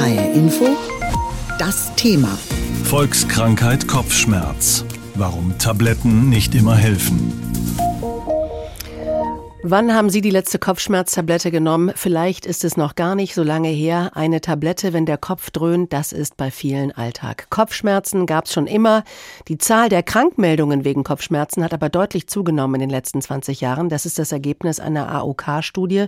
HR Info, das Thema. Volkskrankheit Kopfschmerz. Warum Tabletten nicht immer helfen. Wann haben Sie die letzte Kopfschmerztablette genommen? Vielleicht ist es noch gar nicht so lange her. Eine Tablette, wenn der Kopf dröhnt, das ist bei vielen Alltag. Kopfschmerzen gab es schon immer. Die Zahl der Krankmeldungen wegen Kopfschmerzen hat aber deutlich zugenommen in den letzten 20 Jahren. Das ist das Ergebnis einer AOK-Studie.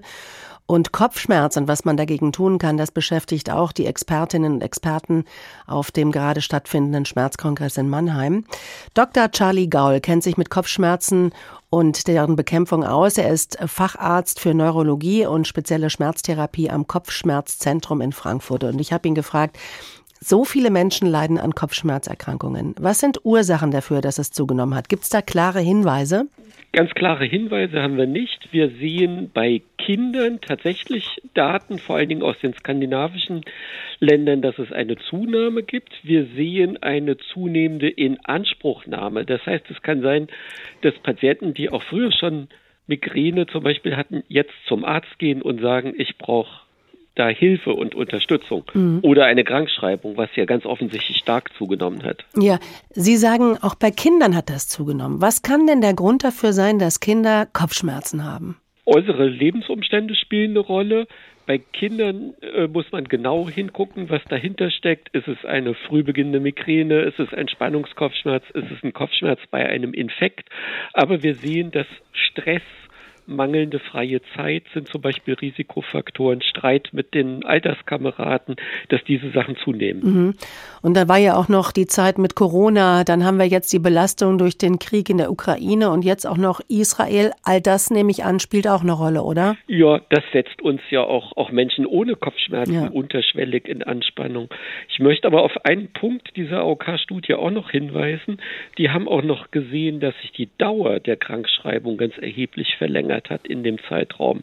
Und Kopfschmerz und was man dagegen tun kann, das beschäftigt auch die Expertinnen und Experten auf dem gerade stattfindenden Schmerzkongress in Mannheim. Dr. Charlie Gaul kennt sich mit Kopfschmerzen und deren Bekämpfung aus. Er ist Facharzt für Neurologie und spezielle Schmerztherapie am Kopfschmerzzentrum in Frankfurt. Und ich habe ihn gefragt, so viele Menschen leiden an Kopfschmerzerkrankungen. Was sind Ursachen dafür, dass es zugenommen hat? Gibt es da klare Hinweise? Ganz klare Hinweise haben wir nicht. Wir sehen bei Kindern tatsächlich Daten, vor allen Dingen aus den skandinavischen Ländern, dass es eine Zunahme gibt. Wir sehen eine zunehmende Inanspruchnahme. Das heißt, es kann sein, dass Patienten, die auch früher schon Migräne zum Beispiel hatten, jetzt zum Arzt gehen und sagen, ich brauche da Hilfe und Unterstützung mhm. oder eine Krankschreibung, was ja ganz offensichtlich stark zugenommen hat. Ja, Sie sagen, auch bei Kindern hat das zugenommen. Was kann denn der Grund dafür sein, dass Kinder Kopfschmerzen haben? Äußere Lebensumstände spielen eine Rolle. Bei Kindern äh, muss man genau hingucken, was dahinter steckt. Ist es eine früh beginnende Migräne? Ist es ein Spannungskopfschmerz? Ist es ein Kopfschmerz bei einem Infekt? Aber wir sehen, dass Stress mangelnde freie Zeit sind zum Beispiel Risikofaktoren, Streit mit den Alterskameraden, dass diese Sachen zunehmen. Mhm. Und da war ja auch noch die Zeit mit Corona, dann haben wir jetzt die Belastung durch den Krieg in der Ukraine und jetzt auch noch Israel. All das nehme ich an, spielt auch eine Rolle, oder? Ja, das setzt uns ja auch, auch Menschen ohne Kopfschmerzen ja. unterschwellig in Anspannung. Ich möchte aber auf einen Punkt dieser AOK-Studie auch noch hinweisen. Die haben auch noch gesehen, dass sich die Dauer der Krankschreibung ganz erheblich verlängert verlängert hat in dem Zeitraum.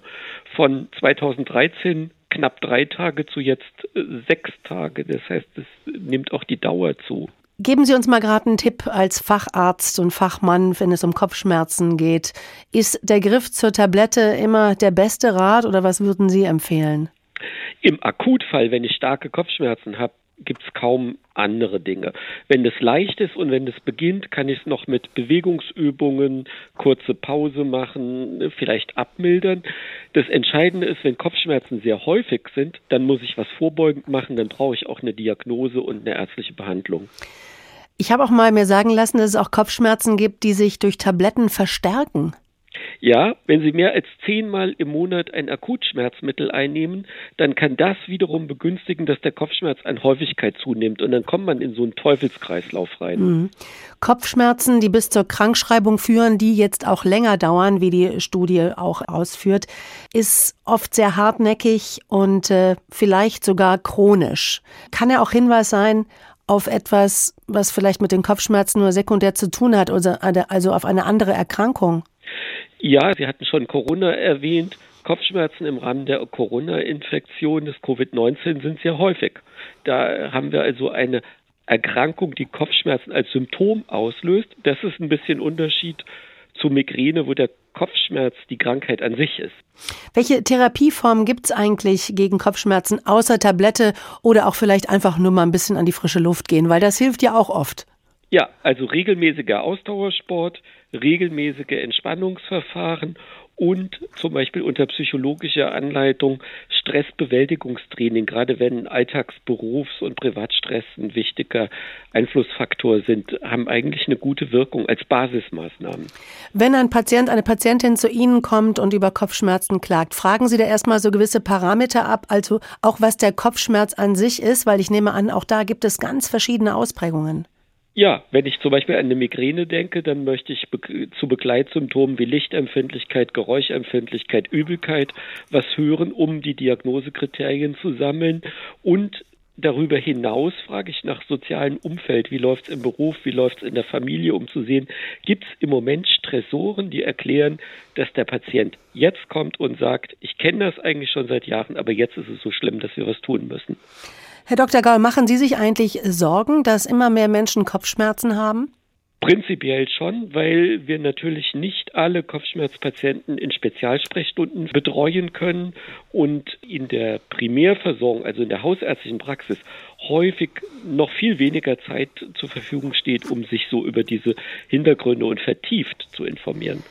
Von 2013 knapp drei Tage zu jetzt äh, sechs Tage. Das heißt, es nimmt auch die Dauer zu. Geben Sie uns mal gerade einen Tipp als Facharzt und Fachmann, wenn es um Kopfschmerzen geht. Ist der Griff zur Tablette immer der beste Rat oder was würden Sie empfehlen? Im Akutfall, wenn ich starke Kopfschmerzen habe, gibt es kaum andere Dinge. Wenn das leicht ist und wenn das beginnt, kann ich es noch mit Bewegungsübungen, kurze Pause machen, vielleicht abmildern. Das Entscheidende ist, wenn Kopfschmerzen sehr häufig sind, dann muss ich was vorbeugend machen, dann brauche ich auch eine Diagnose und eine ärztliche Behandlung. Ich habe auch mal mir sagen lassen, dass es auch Kopfschmerzen gibt, die sich durch Tabletten verstärken. Ja, wenn Sie mehr als zehnmal im Monat ein Akutschmerzmittel einnehmen, dann kann das wiederum begünstigen, dass der Kopfschmerz an Häufigkeit zunimmt und dann kommt man in so einen Teufelskreislauf rein. Mhm. Kopfschmerzen, die bis zur Krankschreibung führen, die jetzt auch länger dauern, wie die Studie auch ausführt, ist oft sehr hartnäckig und äh, vielleicht sogar chronisch. Kann er auch Hinweis sein auf etwas, was vielleicht mit den Kopfschmerzen nur sekundär zu tun hat, also auf eine andere Erkrankung? Ja, Sie hatten schon Corona erwähnt. Kopfschmerzen im Rahmen der Corona-Infektion des Covid-19 sind sehr häufig. Da haben wir also eine Erkrankung, die Kopfschmerzen als Symptom auslöst. Das ist ein bisschen Unterschied zu Migräne, wo der Kopfschmerz die Krankheit an sich ist. Welche Therapieformen gibt es eigentlich gegen Kopfschmerzen außer Tablette oder auch vielleicht einfach nur mal ein bisschen an die frische Luft gehen, weil das hilft ja auch oft. Ja, also regelmäßiger Ausdauersport, regelmäßige Entspannungsverfahren und zum Beispiel unter psychologischer Anleitung Stressbewältigungstraining, gerade wenn Alltagsberufs- und Privatstress ein wichtiger Einflussfaktor sind, haben eigentlich eine gute Wirkung als Basismaßnahmen. Wenn ein Patient, eine Patientin zu Ihnen kommt und über Kopfschmerzen klagt, fragen Sie da erstmal so gewisse Parameter ab, also auch was der Kopfschmerz an sich ist, weil ich nehme an, auch da gibt es ganz verschiedene Ausprägungen. Ja, wenn ich zum Beispiel an eine Migräne denke, dann möchte ich zu Begleitsymptomen wie Lichtempfindlichkeit, Geräuschempfindlichkeit, Übelkeit was hören, um die Diagnosekriterien zu sammeln. Und darüber hinaus frage ich nach sozialem Umfeld. Wie läuft es im Beruf? Wie läuft es in der Familie? Um zu sehen, gibt es im Moment Stressoren, die erklären, dass der Patient jetzt kommt und sagt, ich kenne das eigentlich schon seit Jahren, aber jetzt ist es so schlimm, dass wir was tun müssen. Herr Dr. Gaul, machen Sie sich eigentlich Sorgen, dass immer mehr Menschen Kopfschmerzen haben? Prinzipiell schon, weil wir natürlich nicht alle Kopfschmerzpatienten in Spezialsprechstunden betreuen können und in der Primärversorgung, also in der hausärztlichen Praxis, häufig noch viel weniger Zeit zur Verfügung steht, um sich so über diese Hintergründe und vertieft zu informieren.